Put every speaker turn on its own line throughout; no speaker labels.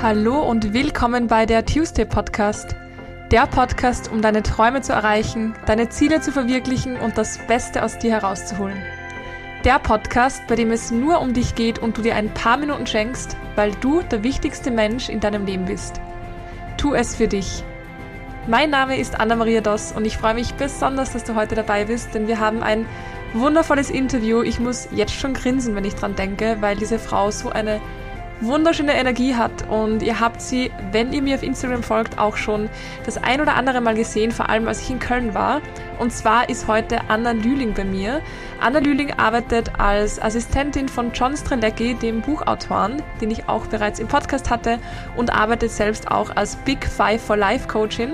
Hallo und willkommen bei der Tuesday Podcast. Der Podcast, um deine Träume zu erreichen, deine Ziele zu verwirklichen und das Beste aus dir herauszuholen. Der Podcast, bei dem es nur um dich geht und du dir ein paar Minuten schenkst, weil du der wichtigste Mensch in deinem Leben bist. Tu es für dich. Mein Name ist Anna-Maria Doss und ich freue mich besonders, dass du heute dabei bist, denn wir haben ein wundervolles Interview. Ich muss jetzt schon grinsen, wenn ich dran denke, weil diese Frau so eine wunderschöne Energie hat und ihr habt sie, wenn ihr mir auf Instagram folgt, auch schon das ein oder andere Mal gesehen, vor allem als ich in Köln war. Und zwar ist heute Anna Lühling bei mir. Anna Lühling arbeitet als Assistentin von John Strelecki, dem Buchautoren, den ich auch bereits im Podcast hatte, und arbeitet selbst auch als Big Five for Life Coachin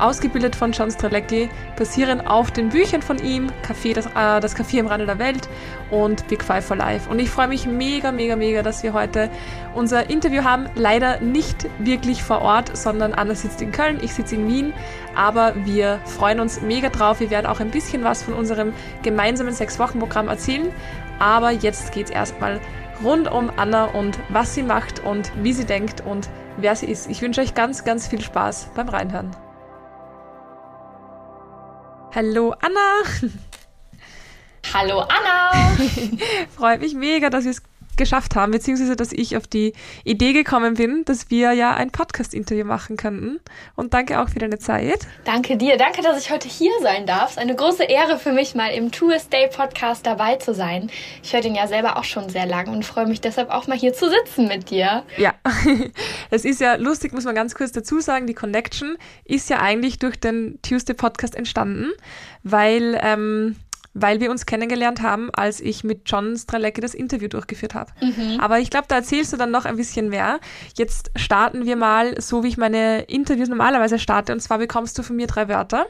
ausgebildet von John Strelecki, basierend auf den Büchern von ihm, Café, das, äh, das Café am Rande der Welt und Big Five for Life. Und ich freue mich mega, mega, mega, dass wir heute unser Interview haben. Leider nicht wirklich vor Ort, sondern Anna sitzt in Köln, ich sitze in Wien. Aber wir freuen uns mega drauf. Wir werden auch ein bisschen was von unserem gemeinsamen Sechs-Wochen-Programm erzählen. Aber jetzt geht es erstmal rund um Anna und was sie macht und wie sie denkt und wer sie ist. Ich wünsche euch ganz, ganz viel Spaß beim Reinhören. Hallo Anna.
Hallo Anna.
Freut mich mega, dass wir es geschafft haben, beziehungsweise dass ich auf die Idee gekommen bin, dass wir ja ein Podcast-Interview machen könnten. Und danke auch für deine Zeit.
Danke dir. Danke, dass ich heute hier sein darf. Es ist eine große Ehre für mich, mal im Tourist Day Podcast dabei zu sein. Ich höre den ja selber auch schon sehr lange und freue mich deshalb auch mal hier zu sitzen mit dir.
Ja, es ist ja lustig, muss man ganz kurz dazu sagen, die Connection ist ja eigentlich durch den Tuesday Podcast entstanden, weil ähm, weil wir uns kennengelernt haben, als ich mit John Stralecki das Interview durchgeführt habe. Mhm. Aber ich glaube, da erzählst du dann noch ein bisschen mehr. Jetzt starten wir mal so, wie ich meine Interviews normalerweise starte. Und zwar bekommst du von mir drei Wörter.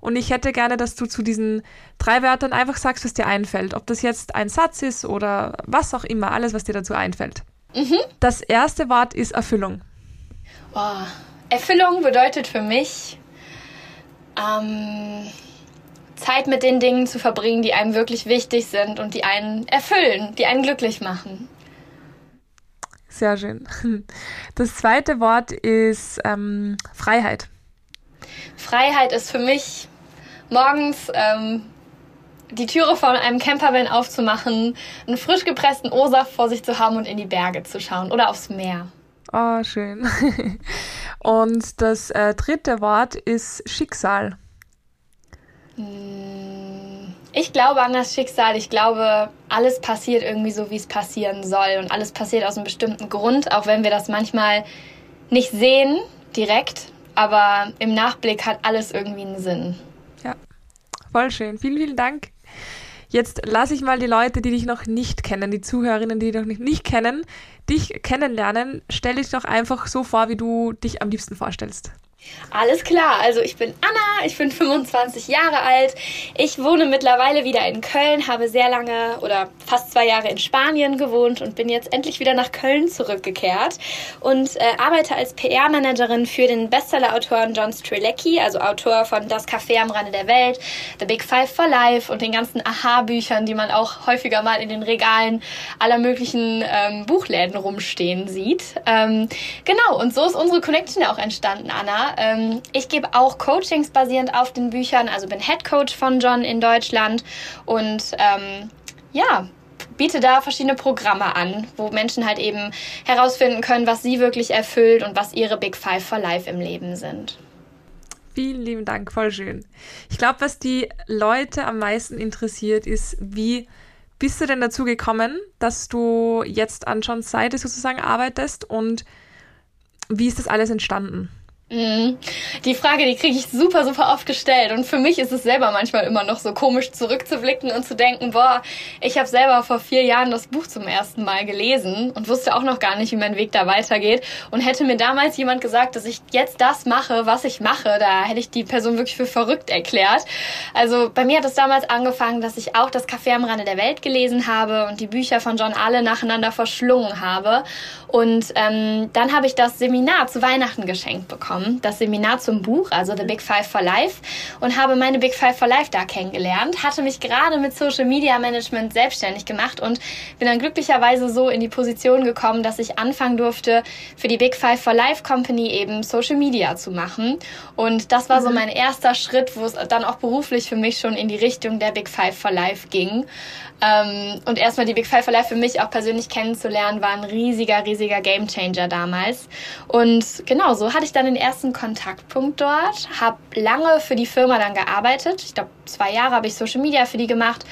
Und ich hätte gerne, dass du zu diesen drei Wörtern einfach sagst, was dir einfällt. Ob das jetzt ein Satz ist oder was auch immer, alles, was dir dazu einfällt. Mhm. Das erste Wort ist Erfüllung.
Oh, Erfüllung bedeutet für mich, ähm, Zeit mit den Dingen zu verbringen, die einem wirklich wichtig sind und die einen erfüllen, die einen glücklich machen.
Sehr schön. Das zweite Wort ist ähm, Freiheit.
Freiheit ist für mich morgens ähm, die Türe von einem Campervan aufzumachen, einen frisch gepressten O-Saft vor sich zu haben und in die Berge zu schauen oder aufs Meer.
Oh, schön. Und das äh, dritte Wort ist Schicksal.
Hm, ich glaube an das Schicksal. Ich glaube, alles passiert irgendwie so, wie es passieren soll. Und alles passiert aus einem bestimmten Grund, auch wenn wir das manchmal nicht sehen direkt. Aber im Nachblick hat alles irgendwie einen Sinn.
Ja, voll schön. Vielen, vielen Dank. Jetzt lasse ich mal die Leute, die dich noch nicht kennen, die Zuhörerinnen, die dich noch nicht kennen, dich kennenlernen. Stell dich doch einfach so vor, wie du dich am liebsten vorstellst.
Alles klar, also ich bin Anna, ich bin 25 Jahre alt. Ich wohne mittlerweile wieder in Köln, habe sehr lange oder fast zwei Jahre in Spanien gewohnt und bin jetzt endlich wieder nach Köln zurückgekehrt und äh, arbeite als PR-Managerin für den Bestseller-Autoren John Strelecki, also Autor von Das Café am Rande der Welt, The Big Five for Life und den ganzen Aha-Büchern, die man auch häufiger mal in den Regalen aller möglichen ähm, Buchläden rumstehen sieht. Ähm, genau, und so ist unsere Connection auch entstanden, Anna. Ähm, ich gebe auch Coachings basierend auf den Büchern, also bin Head Coach von John in Deutschland und ähm, ja, biete da verschiedene Programme an, wo Menschen halt eben herausfinden können, was sie wirklich erfüllt und was ihre Big Five for Life im Leben sind.
Vielen lieben Dank, voll schön. Ich glaube, was die Leute am meisten interessiert, ist, wie bist du denn dazu gekommen, dass du jetzt an Johns Seite sozusagen arbeitest und wie ist das alles entstanden?
Mhm. Die Frage, die kriege ich super, super oft gestellt. Und für mich ist es selber manchmal immer noch so komisch zurückzublicken und zu denken, boah, ich habe selber vor vier Jahren das Buch zum ersten Mal gelesen und wusste auch noch gar nicht, wie mein Weg da weitergeht. Und hätte mir damals jemand gesagt, dass ich jetzt das mache, was ich mache, da hätte ich die Person wirklich für verrückt erklärt. Also bei mir hat es damals angefangen, dass ich auch das Café am Rande der Welt gelesen habe und die Bücher von John alle nacheinander verschlungen habe. Und ähm, dann habe ich das Seminar zu Weihnachten geschenkt bekommen bekommen, das Seminar zum Buch, also The Big Five for Life, und habe meine Big Five for Life da kennengelernt, hatte mich gerade mit Social Media Management selbstständig gemacht und bin dann glücklicherweise so in die Position gekommen, dass ich anfangen durfte, für die Big Five for Life Company eben Social Media zu machen. Und das war so mhm. mein erster Schritt, wo es dann auch beruflich für mich schon in die Richtung der Big Five for Life ging. Ähm, und erstmal die Big Five for Life für mich auch persönlich kennenzulernen, war ein riesiger, riesiger Gamechanger damals. Und genau, so hatte ich dann den ersten Kontaktpunkt dort, habe lange für die Firma dann gearbeitet. Ich glaube, zwei Jahre habe ich Social Media für die gemacht.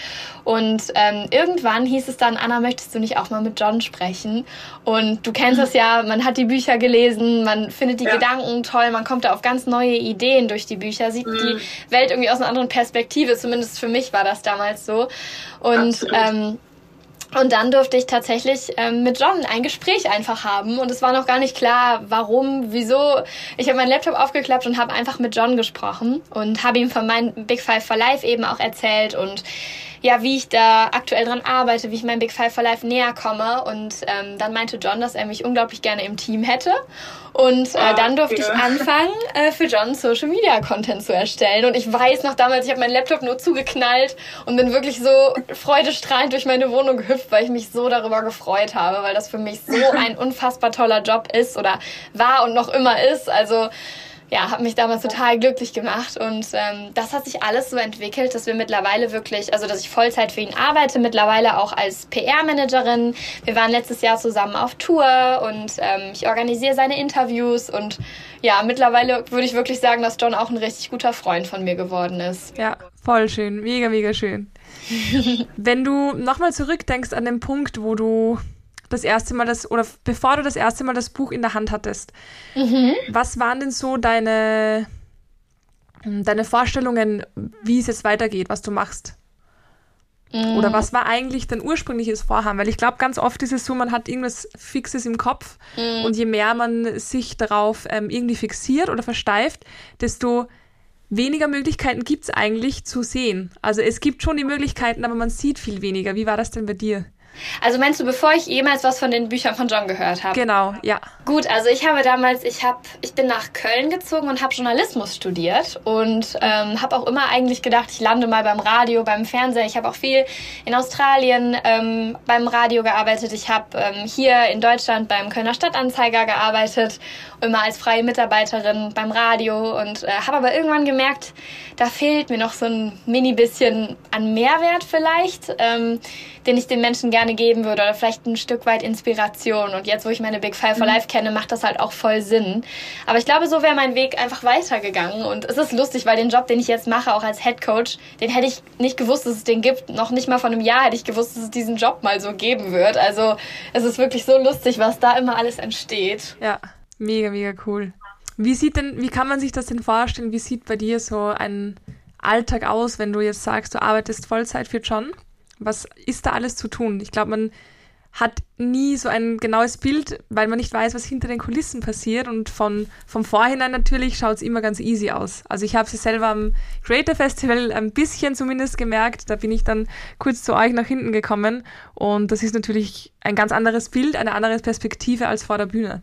Und ähm, irgendwann hieß es dann, Anna, möchtest du nicht auch mal mit John sprechen? Und du kennst das ja, man hat die Bücher gelesen, man findet die ja. Gedanken toll, man kommt da auf ganz neue Ideen durch die Bücher, sieht mhm. die Welt irgendwie aus einer anderen Perspektive. Zumindest für mich war das damals so. Und ähm, und dann durfte ich tatsächlich ähm, mit John ein Gespräch einfach haben. Und es war noch gar nicht klar, warum, wieso. Ich habe meinen Laptop aufgeklappt und habe einfach mit John gesprochen und habe ihm von meinem Big Five for Life eben auch erzählt und ja, wie ich da aktuell dran arbeite, wie ich meinem Big Five for Life näher komme. Und ähm, dann meinte John, dass er mich unglaublich gerne im Team hätte. Und äh, ah, dann durfte ja. ich anfangen, äh, für John Social Media Content zu erstellen. Und ich weiß noch damals, ich habe meinen Laptop nur zugeknallt und bin wirklich so freudestrahlend durch meine Wohnung gehüpft, weil ich mich so darüber gefreut habe, weil das für mich so ein unfassbar toller Job ist oder war und noch immer ist. Also ja, hat mich damals total glücklich gemacht und ähm, das hat sich alles so entwickelt, dass wir mittlerweile wirklich, also dass ich Vollzeit für ihn arbeite, mittlerweile auch als PR-Managerin. Wir waren letztes Jahr zusammen auf Tour und ähm, ich organisiere seine Interviews und ja, mittlerweile würde ich wirklich sagen, dass John auch ein richtig guter Freund von mir geworden ist.
Ja, voll schön, mega, mega schön. Wenn du nochmal zurückdenkst an den Punkt, wo du das erste Mal das, oder bevor du das erste Mal das Buch in der Hand hattest, mhm. was waren denn so deine, deine Vorstellungen, wie es jetzt weitergeht, was du machst? Mhm. Oder was war eigentlich dein ursprüngliches Vorhaben? Weil ich glaube, ganz oft ist es so, man hat irgendwas Fixes im Kopf mhm. und je mehr man sich darauf ähm, irgendwie fixiert oder versteift, desto weniger Möglichkeiten gibt es eigentlich zu sehen. Also es gibt schon die Möglichkeiten, aber man sieht viel weniger. Wie war das denn bei dir?
Also meinst du, bevor ich jemals was von den Büchern von John gehört habe?
Genau, ja.
Gut, also ich habe damals, ich habe, ich bin nach Köln gezogen und habe Journalismus studiert und ähm, habe auch immer eigentlich gedacht, ich lande mal beim Radio, beim Fernsehen. Ich habe auch viel in Australien ähm, beim Radio gearbeitet. Ich habe ähm, hier in Deutschland beim Kölner Stadtanzeiger gearbeitet, immer als freie Mitarbeiterin beim Radio und äh, habe aber irgendwann gemerkt, da fehlt mir noch so ein mini bisschen an Mehrwert vielleicht, ähm, den ich den Menschen gerne geben würde oder vielleicht ein Stück weit Inspiration. Und jetzt, wo ich meine Big Five for mhm. Life kenne, macht das halt auch voll Sinn. Aber ich glaube, so wäre mein Weg einfach weitergegangen. Und es ist lustig, weil den Job, den ich jetzt mache, auch als Head Coach, den hätte ich nicht gewusst, dass es den gibt. Noch nicht mal von einem Jahr hätte ich gewusst, dass es diesen Job mal so geben wird. Also es ist wirklich so lustig, was da immer alles entsteht.
Ja, mega, mega cool. Wie sieht denn, wie kann man sich das denn vorstellen? Wie sieht bei dir so ein Alltag aus, wenn du jetzt sagst, du arbeitest Vollzeit für John? Was ist da alles zu tun? Ich glaube, man hat nie so ein genaues Bild, weil man nicht weiß, was hinter den Kulissen passiert. Und von, vom Vorhinein natürlich schaut es immer ganz easy aus. Also ich habe sie selber am Creator Festival ein bisschen zumindest gemerkt. Da bin ich dann kurz zu euch nach hinten gekommen. Und das ist natürlich ein ganz anderes Bild, eine andere Perspektive als vor der Bühne.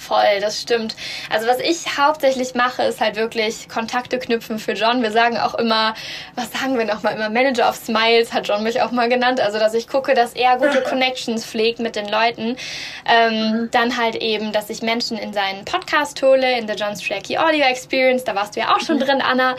Voll, das stimmt. Also was ich hauptsächlich mache, ist halt wirklich Kontakte knüpfen für John. Wir sagen auch immer, was sagen wir nochmal, immer Manager of Smiles hat John mich auch mal genannt. Also dass ich gucke, dass er gute Connections pflegt mit den Leuten. Ähm, mhm. Dann halt eben, dass ich Menschen in seinen Podcast hole, in der John Strachey Audio Experience. Da warst du ja auch schon mhm. drin, Anna.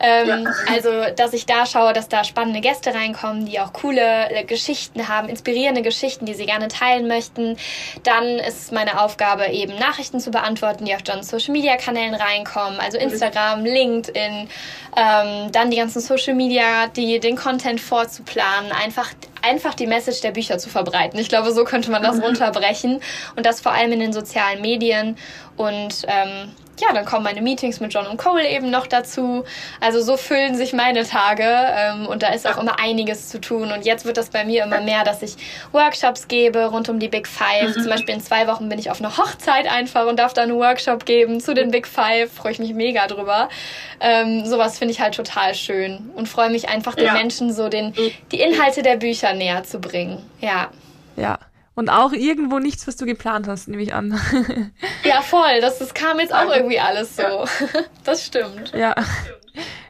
Ähm, ja. Also, dass ich da schaue, dass da spannende Gäste reinkommen, die auch coole äh, Geschichten haben, inspirierende Geschichten, die sie gerne teilen möchten. Dann ist meine Aufgabe eben Nachrichten zu beantworten, die auf Johns Social Media Kanälen reinkommen, also mhm. Instagram, LinkedIn, ähm, dann die ganzen Social Media, die den Content vorzuplanen, einfach einfach die Message der Bücher zu verbreiten. Ich glaube, so könnte man das mhm. runterbrechen und das vor allem in den sozialen Medien und ähm, ja, dann kommen meine Meetings mit John und Cole eben noch dazu. Also so füllen sich meine Tage ähm, und da ist auch immer einiges zu tun. Und jetzt wird das bei mir immer mehr, dass ich Workshops gebe rund um die Big Five. Mhm. Zum Beispiel in zwei Wochen bin ich auf einer Hochzeit einfach und darf da einen Workshop geben zu den Big Five. Freue ich mich mega drüber. Ähm, sowas finde ich halt total schön und freue mich einfach den ja. Menschen so den, die Inhalte der Bücher näher zu bringen. Ja.
Ja. Und auch irgendwo nichts, was du geplant hast, nehme ich an.
ja, voll. Das, das kam jetzt auch irgendwie alles so. Das stimmt.
Ja,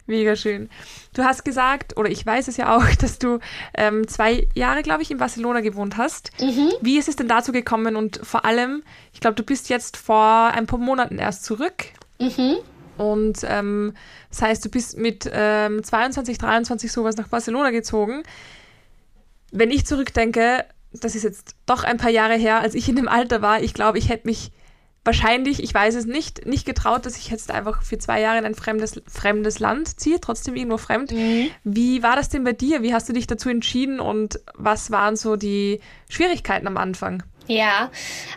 mega schön. Du hast gesagt, oder ich weiß es ja auch, dass du ähm, zwei Jahre, glaube ich, in Barcelona gewohnt hast. Mhm. Wie ist es denn dazu gekommen? Und vor allem, ich glaube, du bist jetzt vor ein paar Monaten erst zurück. Mhm. Und ähm, das heißt, du bist mit ähm, 22, 23 sowas nach Barcelona gezogen. Wenn ich zurückdenke, das ist jetzt doch ein paar Jahre her, als ich in dem Alter war, ich glaube, ich hätte mich wahrscheinlich, ich weiß es nicht, nicht getraut, dass ich jetzt einfach für zwei Jahre in ein fremdes, fremdes Land ziehe, trotzdem irgendwo fremd. Mhm. Wie war das denn bei dir? Wie hast du dich dazu entschieden und was waren so die Schwierigkeiten am Anfang?
Ja,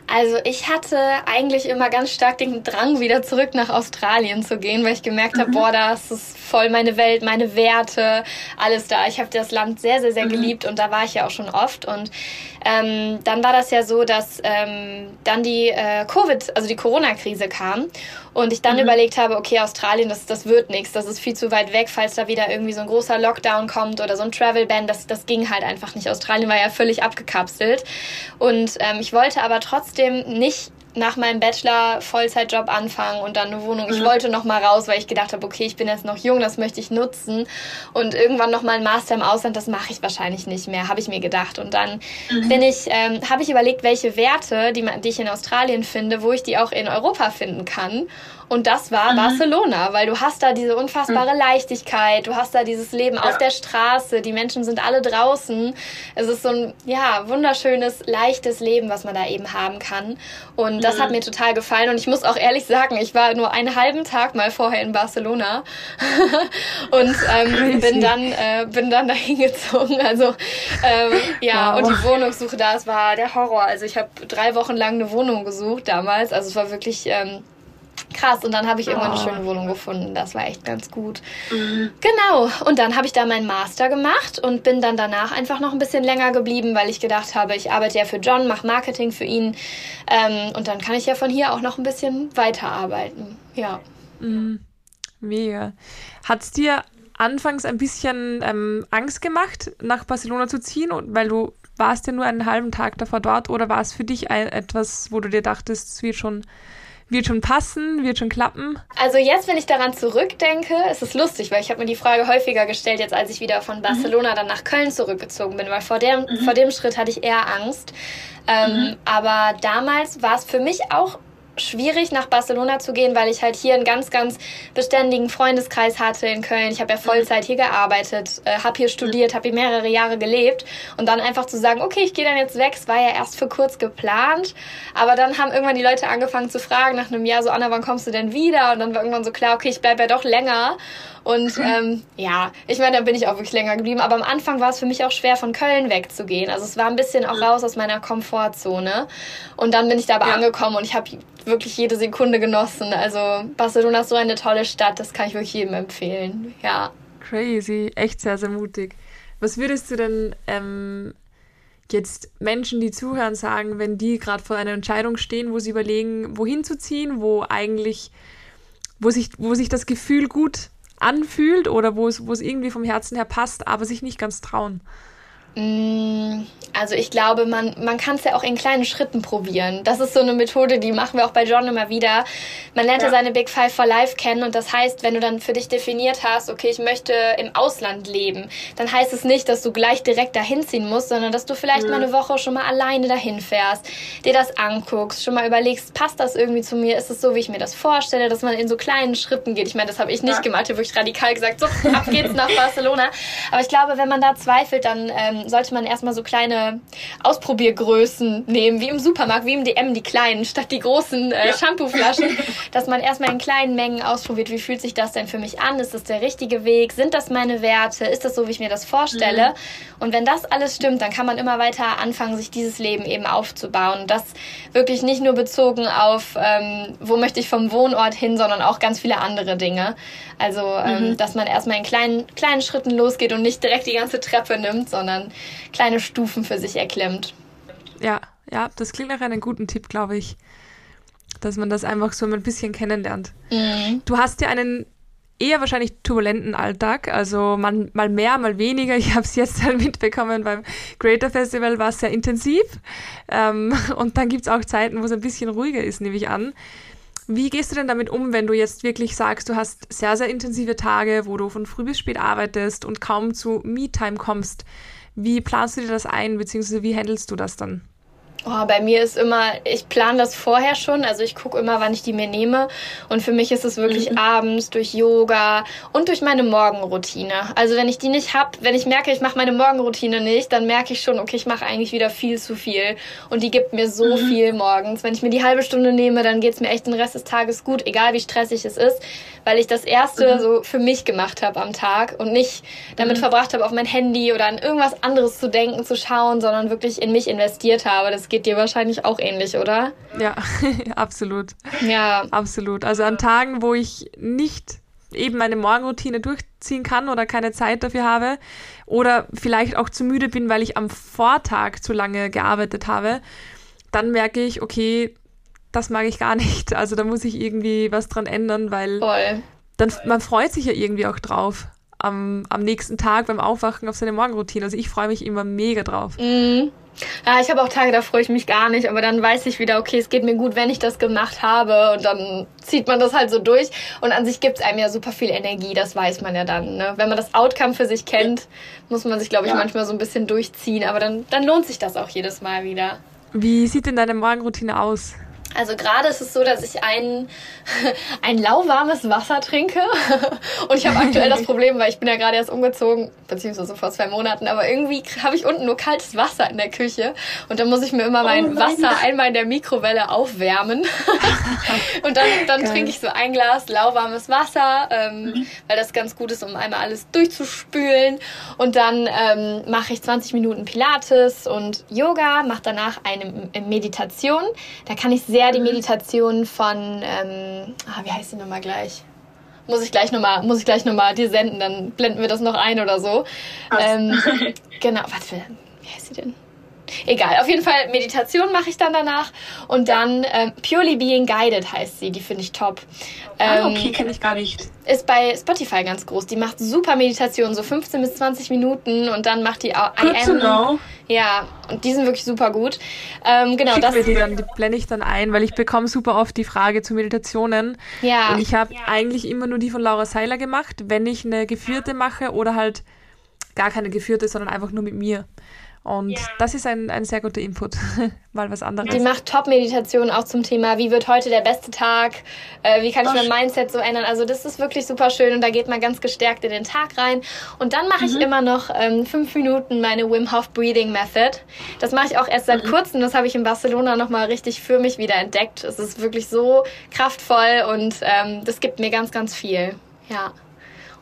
also ich hatte eigentlich immer ganz stark den Drang, wieder zurück nach Australien zu gehen, weil ich gemerkt habe, mhm. boah, das ist voll meine Welt, meine Werte, alles da. Ich habe das Land sehr, sehr, sehr mhm. geliebt und da war ich ja auch schon oft. Und ähm, dann war das ja so, dass ähm, dann die äh, Covid, also die Corona-Krise kam und ich dann mhm. überlegt habe, okay, Australien, das, das wird nichts, das ist viel zu weit weg, falls da wieder irgendwie so ein großer Lockdown kommt oder so ein Travel-Ban, das, das ging halt einfach nicht. Australien war ja völlig abgekapselt. Und ähm, ich wollte aber trotzdem nicht nach meinem Bachelor Vollzeitjob anfangen und dann eine Wohnung. Ich mhm. wollte noch mal raus, weil ich gedacht habe, okay, ich bin jetzt noch jung, das möchte ich nutzen und irgendwann noch mal ein Master im Ausland, das mache ich wahrscheinlich nicht mehr, habe ich mir gedacht. Und dann mhm. bin ich, ähm, habe ich überlegt, welche Werte, die, die ich in Australien finde, wo ich die auch in Europa finden kann. Und das war mhm. Barcelona, weil du hast da diese unfassbare mhm. Leichtigkeit, du hast da dieses Leben ja. auf der Straße, die Menschen sind alle draußen. Es ist so ein, ja, wunderschönes, leichtes Leben, was man da eben haben kann. Und das mhm. hat mir total gefallen. Und ich muss auch ehrlich sagen, ich war nur einen halben Tag mal vorher in Barcelona und ähm, bin dann, äh, bin dann dahin gezogen. Also, ähm, ja, wow. und die Wohnungssuche da, es war der Horror. Also ich habe drei Wochen lang eine Wohnung gesucht damals. Also es war wirklich, ähm, krass. Und dann habe ich irgendwann eine ah. schöne Wohnung gefunden. Das war echt ganz gut. Mhm. Genau. Und dann habe ich da meinen Master gemacht und bin dann danach einfach noch ein bisschen länger geblieben, weil ich gedacht habe, ich arbeite ja für John, mache Marketing für ihn. Ähm, und dann kann ich ja von hier auch noch ein bisschen weiterarbeiten. Ja.
Mhm. Mega. Hat es dir anfangs ein bisschen ähm, Angst gemacht, nach Barcelona zu ziehen, weil du warst ja nur einen halben Tag davor dort oder war es für dich ein, etwas, wo du dir dachtest, es wird schon wird schon passen, wird schon klappen?
Also jetzt, wenn ich daran zurückdenke, ist es lustig, weil ich habe mir die Frage häufiger gestellt, jetzt als ich wieder von Barcelona mhm. dann nach Köln zurückgezogen bin, weil vor dem, mhm. vor dem Schritt hatte ich eher Angst. Ähm, mhm. Aber damals war es für mich auch schwierig, nach Barcelona zu gehen, weil ich halt hier einen ganz, ganz beständigen Freundeskreis hatte in Köln. Ich habe ja Vollzeit hier gearbeitet, äh, habe hier studiert, habe hier mehrere Jahre gelebt und dann einfach zu sagen, okay, ich gehe dann jetzt weg, es war ja erst für kurz geplant, aber dann haben irgendwann die Leute angefangen zu fragen nach einem Jahr so, Anna, wann kommst du denn wieder? Und dann war irgendwann so klar, okay, ich bleibe ja doch länger und ähm, ja, ich meine, da bin ich auch wirklich länger geblieben. Aber am Anfang war es für mich auch schwer, von Köln wegzugehen. Also es war ein bisschen auch raus aus meiner Komfortzone. Und dann bin ich da aber ja. angekommen und ich habe wirklich jede Sekunde genossen. Also Barcelona ist so eine tolle Stadt, das kann ich wirklich jedem empfehlen. Ja.
Crazy, echt sehr, sehr mutig. Was würdest du denn ähm, jetzt Menschen, die zuhören, sagen, wenn die gerade vor einer Entscheidung stehen, wo sie überlegen, wohin zu ziehen, wo eigentlich, wo sich, wo sich das Gefühl gut anfühlt oder wo es, wo es irgendwie vom Herzen her passt, aber sich nicht ganz trauen?
Also ich glaube, man, man kann es ja auch in kleinen Schritten probieren. Das ist so eine Methode, die machen wir auch bei John immer wieder. Man lernt ja seine Big Five for Life kennen und das heißt, wenn du dann für dich definiert hast, okay, ich möchte im Ausland leben, dann heißt es nicht, dass du gleich direkt dahin ziehen musst, sondern dass du vielleicht mhm. mal eine Woche schon mal alleine dahin fährst, dir das anguckst, schon mal überlegst, passt das irgendwie zu mir, ist es so, wie ich mir das vorstelle, dass man in so kleinen Schritten geht. Ich meine, das habe ich nicht ja. gemacht, ich habe wirklich radikal gesagt, so, ab geht's nach Barcelona. Aber ich glaube, wenn man da zweifelt, dann ähm, sollte man erstmal so kleine Ausprobiergrößen nehmen, wie im Supermarkt, wie im DM, die kleinen, statt die großen äh, ja. Shampooflaschen, dass man erstmal in kleinen Mengen ausprobiert, wie fühlt sich das denn für mich an? Ist das der richtige Weg? Sind das meine Werte? Ist das so, wie ich mir das vorstelle? Mhm. Und wenn das alles stimmt, dann kann man immer weiter anfangen, sich dieses Leben eben aufzubauen. Das wirklich nicht nur bezogen auf, ähm, wo möchte ich vom Wohnort hin, sondern auch ganz viele andere Dinge. Also, ähm, mhm. dass man erstmal in kleinen, kleinen Schritten losgeht und nicht direkt die ganze Treppe nimmt, sondern kleine Stufen für sich erklimmt.
Ja, ja, das klingt nach einem guten Tipp, glaube ich. Dass man das einfach so ein bisschen kennenlernt. Mhm. Du hast ja einen eher wahrscheinlich turbulenten Alltag. Also man, mal mehr, mal weniger. Ich habe es jetzt halt mitbekommen beim Creator Festival war es sehr intensiv. Ähm, und dann gibt es auch Zeiten, wo es ein bisschen ruhiger ist, nehme ich an. Wie gehst du denn damit um, wenn du jetzt wirklich sagst, du hast sehr, sehr intensive Tage, wo du von früh bis spät arbeitest und kaum zu Me-Time kommst? Wie planst du dir das ein, beziehungsweise wie handelst du das dann?
Oh, bei mir ist immer, ich plane das vorher schon, also ich gucke immer, wann ich die mir nehme. Und für mich ist es wirklich mhm. abends durch Yoga und durch meine Morgenroutine. Also wenn ich die nicht habe, wenn ich merke, ich mache meine Morgenroutine nicht, dann merke ich schon, okay, ich mache eigentlich wieder viel zu viel. Und die gibt mir so mhm. viel morgens. Wenn ich mir die halbe Stunde nehme, dann geht's mir echt den Rest des Tages gut, egal wie stressig es ist, weil ich das erste mhm. so für mich gemacht habe am Tag und nicht damit mhm. verbracht habe, auf mein Handy oder an irgendwas anderes zu denken, zu schauen, sondern wirklich in mich investiert habe. Das geht dir wahrscheinlich auch ähnlich, oder?
Ja, absolut. Ja. Absolut. Also an Tagen, wo ich nicht eben meine Morgenroutine durchziehen kann oder keine Zeit dafür habe oder vielleicht auch zu müde bin, weil ich am Vortag zu lange gearbeitet habe, dann merke ich, okay, das mag ich gar nicht. Also da muss ich irgendwie was dran ändern, weil Voll. dann man freut sich ja irgendwie auch drauf am, am nächsten Tag beim Aufwachen auf seine Morgenroutine. Also ich freue mich immer mega drauf.
Mhm. Ja, ich habe auch Tage, da freue ich mich gar nicht, aber dann weiß ich wieder, okay, es geht mir gut, wenn ich das gemacht habe und dann zieht man das halt so durch und an sich gibt es einem ja super viel Energie, das weiß man ja dann. Ne? Wenn man das Outcome für sich kennt, muss man sich, glaube ich, ja. manchmal so ein bisschen durchziehen, aber dann, dann lohnt sich das auch jedes Mal wieder.
Wie sieht denn deine Morgenroutine aus?
Also gerade ist es so, dass ich ein, ein lauwarmes Wasser trinke. Und ich habe aktuell das Problem, weil ich bin ja gerade erst umgezogen, beziehungsweise vor zwei Monaten, aber irgendwie habe ich unten nur kaltes Wasser in der Küche. Und dann muss ich mir immer mein oh Wasser einmal in der Mikrowelle aufwärmen. und dann, dann trinke ich so ein Glas lauwarmes Wasser, ähm, mhm. weil das ganz gut ist, um einmal alles durchzuspülen. Und dann ähm, mache ich 20 Minuten Pilates und Yoga, mache danach eine Meditation. Da kann ich sehr sehr die mhm. Meditation von, ähm, ah, wie heißt die nochmal gleich? Muss ich gleich nochmal, muss ich gleich nochmal dir senden, dann blenden wir das noch ein oder so. Ähm, genau, was für, wie heißt sie denn? Egal, auf jeden Fall Meditation mache ich dann danach und dann ähm, Purely Being Guided heißt sie, die finde ich top.
Ah, ähm, ah, okay, kenne ich gar nicht.
Ist bei Spotify ganz groß. Die macht super Meditation, so 15 bis 20 Minuten und dann macht die auch
Good I am, know.
Ja, und die sind wirklich super gut. Ähm, genau,
Schick das mir die dann, die blende ich dann ein, weil ich bekomme super oft die Frage zu Meditationen. Ja. Und ich habe ja. eigentlich immer nur die von Laura Seiler gemacht, wenn ich eine geführte mache oder halt gar keine geführte, sondern einfach nur mit mir. Und ja. das ist ein, ein sehr guter Input, mal was anderes.
Die macht Top-Meditationen auch zum Thema, wie wird heute der beste Tag, äh, wie kann ich mein Mindset so ändern. Also das ist wirklich super schön und da geht man ganz gestärkt in den Tag rein. Und dann mache mhm. ich immer noch ähm, fünf Minuten meine Wim Hof Breathing Method. Das mache ich auch erst seit mhm. kurzem, das habe ich in Barcelona nochmal richtig für mich wieder entdeckt. Es ist wirklich so kraftvoll und ähm, das gibt mir ganz, ganz viel. Ja.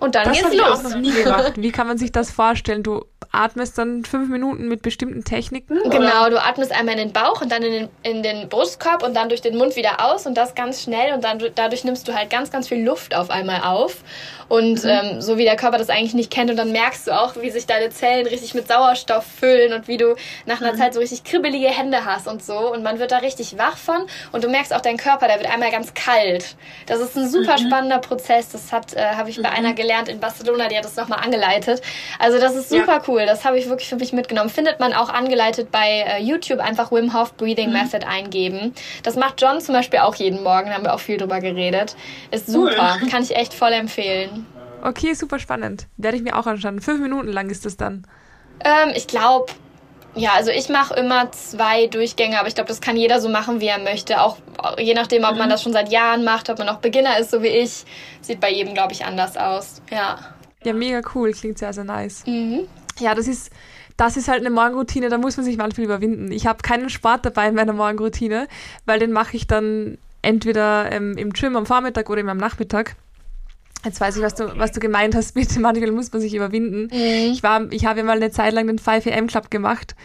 Und dann
das
geht's los. Ich
auch noch nie gemacht. Wie kann man sich das vorstellen? Du atmest dann fünf Minuten mit bestimmten Techniken?
Genau, du atmest einmal in den Bauch und dann in den, in den Brustkorb und dann durch den Mund wieder aus und das ganz schnell und dann dadurch nimmst du halt ganz, ganz viel Luft auf einmal auf. Und mhm. ähm, so wie der Körper das eigentlich nicht kennt und dann merkst du auch, wie sich deine Zellen richtig mit Sauerstoff füllen und wie du nach einer mhm. Zeit so richtig kribbelige Hände hast und so. Und man wird da richtig wach von und du merkst auch dein Körper, der wird einmal ganz kalt. Das ist ein super mhm. spannender Prozess. Das hat äh, habe ich bei mhm. einer gelernt in Barcelona, die hat das nochmal angeleitet. Also das ist super ja. cool. Das habe ich wirklich für mich mitgenommen. Findet man auch angeleitet bei äh, YouTube. Einfach Wim Hof Breathing mhm. Method eingeben. Das macht John zum Beispiel auch jeden Morgen. Da haben wir auch viel drüber geredet. Ist super. Cool. Kann ich echt voll empfehlen.
Okay, super spannend. Werde ich mir auch anschauen. Fünf Minuten lang ist das dann.
Ähm, ich glaube, ja, also ich mache immer zwei Durchgänge, aber ich glaube, das kann jeder so machen, wie er möchte. Auch je nachdem, ob mhm. man das schon seit Jahren macht, ob man auch Beginner ist, so wie ich. Sieht bei jedem, glaube ich, anders aus. Ja.
Ja, mega cool. Klingt sehr, sehr nice. Mhm. Ja, das ist, das ist halt eine Morgenroutine, da muss man sich manchmal überwinden. Ich habe keinen Sport dabei in meiner Morgenroutine, weil den mache ich dann entweder ähm, im Gym am Vormittag oder eben am Nachmittag. Jetzt weiß ich, was du, was du gemeint hast mit manchmal muss man sich überwinden. Mhm. Ich war, ich habe ja mal eine Zeit lang den 5 am Club gemacht.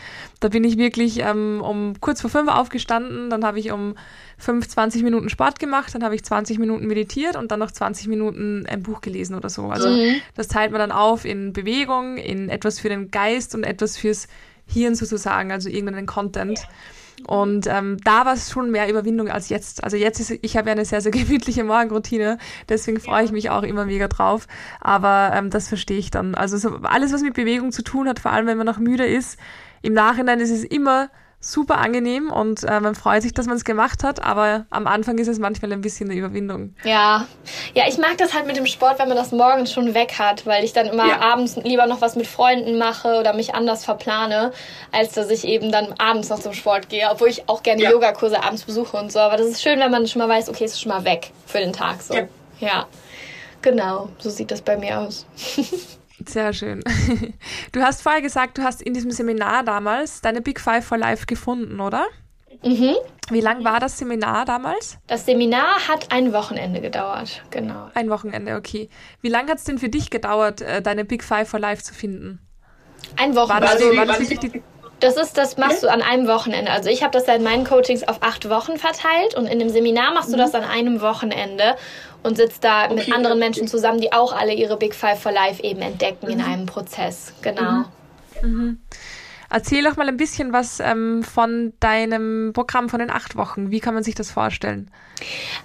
Da bin ich wirklich ähm, um kurz vor fünf aufgestanden, dann habe ich um fünf 20 Minuten Sport gemacht, dann habe ich 20 Minuten meditiert und dann noch 20 Minuten ein Buch gelesen oder so. Also mhm. das teilt man dann auf in Bewegung, in etwas für den Geist und etwas fürs Hirn sozusagen, also irgendeinen Content. Und ähm, da war es schon mehr Überwindung als jetzt. Also jetzt ist, ich habe ja eine sehr, sehr gemütliche Morgenroutine, deswegen freue ich mich auch immer mega drauf. Aber ähm, das verstehe ich dann. Also so alles, was mit Bewegung zu tun hat, vor allem wenn man noch müde ist, im Nachhinein ist es immer super angenehm und äh, man freut sich, dass man es gemacht hat, aber am Anfang ist es manchmal ein bisschen eine Überwindung.
Ja, ja, ich mag das halt mit dem Sport, wenn man das morgens schon weg hat, weil ich dann immer ja. abends lieber noch was mit Freunden mache oder mich anders verplane, als dass ich eben dann abends noch zum Sport gehe, obwohl ich auch gerne ja. Yogakurse abends besuche und so. Aber das ist schön, wenn man schon mal weiß, okay, es ist schon mal weg für den Tag. So. Ja. ja. Genau, so sieht das bei mir aus.
Sehr schön. Du hast vorher gesagt, du hast in diesem Seminar damals deine Big Five for Life gefunden, oder? Mhm. Wie lang war das Seminar damals?
Das Seminar hat ein Wochenende gedauert, genau.
Ein Wochenende, okay. Wie lange hat es denn für dich gedauert, äh, deine Big Five for Life zu finden?
Ein Wochenende. War das, also, war das wirklich die das ist, das machst du an einem Wochenende. Also ich habe das seit meinen Coachings auf acht Wochen verteilt und in dem Seminar machst du mhm. das an einem Wochenende und sitzt da okay. mit anderen Menschen zusammen, die auch alle ihre Big Five for Life eben entdecken mhm. in einem Prozess. Genau. Mhm.
Erzähl doch mal ein bisschen was ähm, von deinem Programm von den acht Wochen. Wie kann man sich das vorstellen?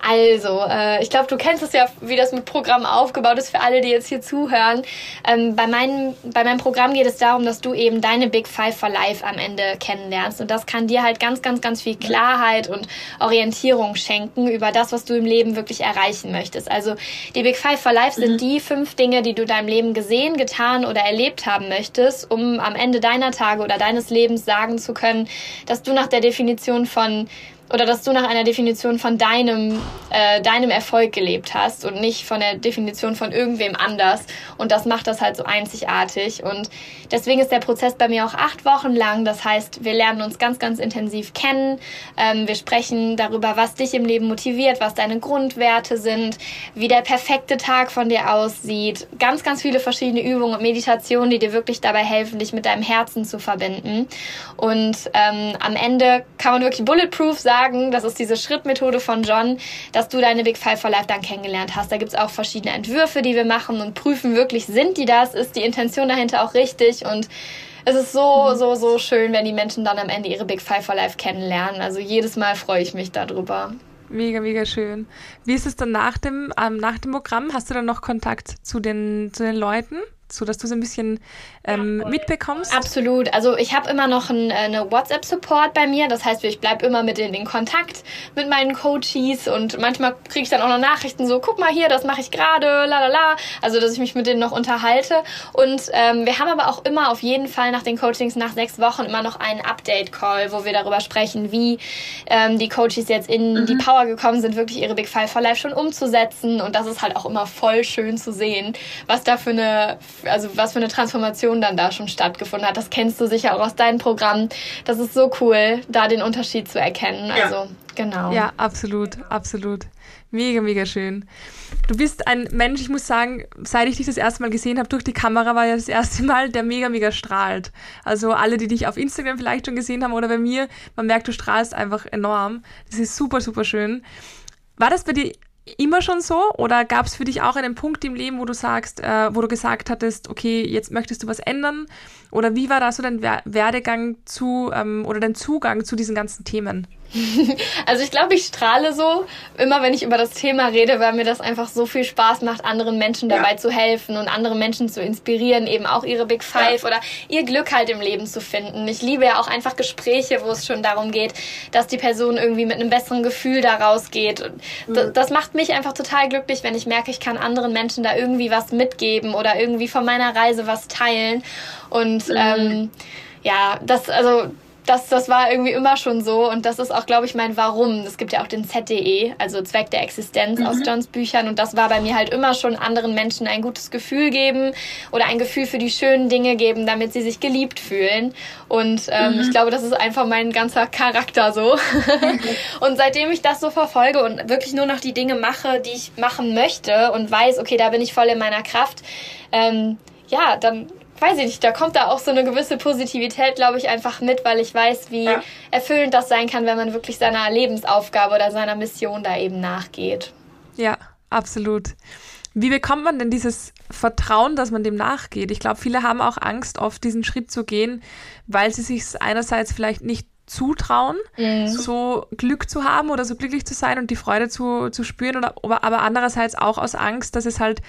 Also, äh, ich glaube, du kennst es ja, wie das mit Programm aufgebaut ist für alle, die jetzt hier zuhören. Ähm, bei, meinem, bei meinem Programm geht es darum, dass du eben deine Big Five for Life am Ende kennenlernst. Und das kann dir halt ganz, ganz, ganz viel Klarheit und Orientierung schenken über das, was du im Leben wirklich erreichen möchtest. Also, die Big Five for Life sind mhm. die fünf Dinge, die du deinem Leben gesehen, getan oder erlebt haben möchtest, um am Ende deiner Tage oder deines Lebens sagen zu können, dass du nach der Definition von oder dass du nach einer Definition von deinem, äh, deinem Erfolg gelebt hast und nicht von der Definition von irgendwem anders. Und das macht das halt so einzigartig. Und deswegen ist der Prozess bei mir auch acht Wochen lang. Das heißt, wir lernen uns ganz, ganz intensiv kennen. Ähm, wir sprechen darüber, was dich im Leben motiviert, was deine Grundwerte sind, wie der perfekte Tag von dir aussieht. Ganz, ganz viele verschiedene Übungen und Meditationen, die dir wirklich dabei helfen, dich mit deinem Herzen zu verbinden. Und ähm, am Ende kann man wirklich bulletproof sagen, sagen, das ist diese Schrittmethode von John, dass du deine Big Five for Life dann kennengelernt hast. Da gibt es auch verschiedene Entwürfe, die wir machen und prüfen wirklich, sind die das? Ist die Intention dahinter auch richtig? Und es ist so, mhm. so, so schön, wenn die Menschen dann am Ende ihre Big Five for Life kennenlernen. Also jedes Mal freue ich mich darüber.
Mega, mega schön. Wie ist es dann nach dem, ähm, nach dem Programm? Hast du dann noch Kontakt zu den, zu den Leuten? Dass du so ein bisschen ähm, mitbekommst?
Absolut. Also ich habe immer noch ein, äh, eine WhatsApp-Support bei mir. Das heißt, ich bleibe immer mit in, in Kontakt mit meinen Coaches und manchmal kriege ich dann auch noch Nachrichten so, guck mal hier, das mache ich gerade, la la la. Also dass ich mich mit denen noch unterhalte. Und ähm, wir haben aber auch immer auf jeden Fall nach den Coachings nach sechs Wochen immer noch einen Update-Call, wo wir darüber sprechen, wie ähm, die Coaches jetzt in mhm. die Power gekommen sind, wirklich ihre Big Five for Life schon umzusetzen. Und das ist halt auch immer voll schön zu sehen, was da für eine also was für eine Transformation dann da schon stattgefunden hat. Das kennst du sicher auch aus deinem Programm. Das ist so cool, da den Unterschied zu erkennen. Ja. Also genau.
Ja, absolut, absolut. Mega, mega schön. Du bist ein Mensch, ich muss sagen, seit ich dich das erste Mal gesehen habe durch die Kamera, war ja das erste Mal, der mega, mega strahlt. Also alle, die dich auf Instagram vielleicht schon gesehen haben oder bei mir, man merkt, du strahlst einfach enorm. Das ist super, super schön. War das bei dir immer schon so oder gab es für dich auch einen Punkt im Leben, wo du sagst, äh, wo du gesagt hattest, okay, jetzt möchtest du was ändern? Oder wie war da so dein Werdegang zu ähm, oder dein Zugang zu diesen ganzen Themen?
Also ich glaube, ich strahle so, immer wenn ich über das Thema rede, weil mir das einfach so viel Spaß macht, anderen Menschen dabei ja. zu helfen und andere Menschen zu inspirieren, eben auch ihre Big Five ja. oder ihr Glück halt im Leben zu finden. Ich liebe ja auch einfach Gespräche, wo es schon darum geht, dass die Person irgendwie mit einem besseren Gefühl da rausgeht. Mhm. Das macht mich einfach total glücklich, wenn ich merke, ich kann anderen Menschen da irgendwie was mitgeben oder irgendwie von meiner Reise was teilen. Und mhm. ähm, ja, das, also das, das war irgendwie immer schon so und das ist auch, glaube ich, mein Warum. Es gibt ja auch den ZDE, also Zweck der Existenz mhm. aus Johns Büchern und das war bei mir halt immer schon anderen Menschen ein gutes Gefühl geben oder ein Gefühl für die schönen Dinge geben, damit sie sich geliebt fühlen. Und ähm, mhm. ich glaube, das ist einfach mein ganzer Charakter so. Mhm. und seitdem ich das so verfolge und wirklich nur noch die Dinge mache, die ich machen möchte und weiß, okay, da bin ich voll in meiner Kraft, ähm, ja, dann weiß ich nicht, da kommt da auch so eine gewisse Positivität, glaube ich, einfach mit, weil ich weiß, wie ja. erfüllend das sein kann, wenn man wirklich seiner Lebensaufgabe oder seiner Mission da eben nachgeht.
Ja, absolut. Wie bekommt man denn dieses Vertrauen, dass man dem nachgeht? Ich glaube, viele haben auch Angst, oft diesen Schritt zu gehen, weil sie sich einerseits vielleicht nicht zutrauen, mhm. so Glück zu haben oder so glücklich zu sein und die Freude zu, zu spüren, oder, aber andererseits auch aus Angst, dass es halt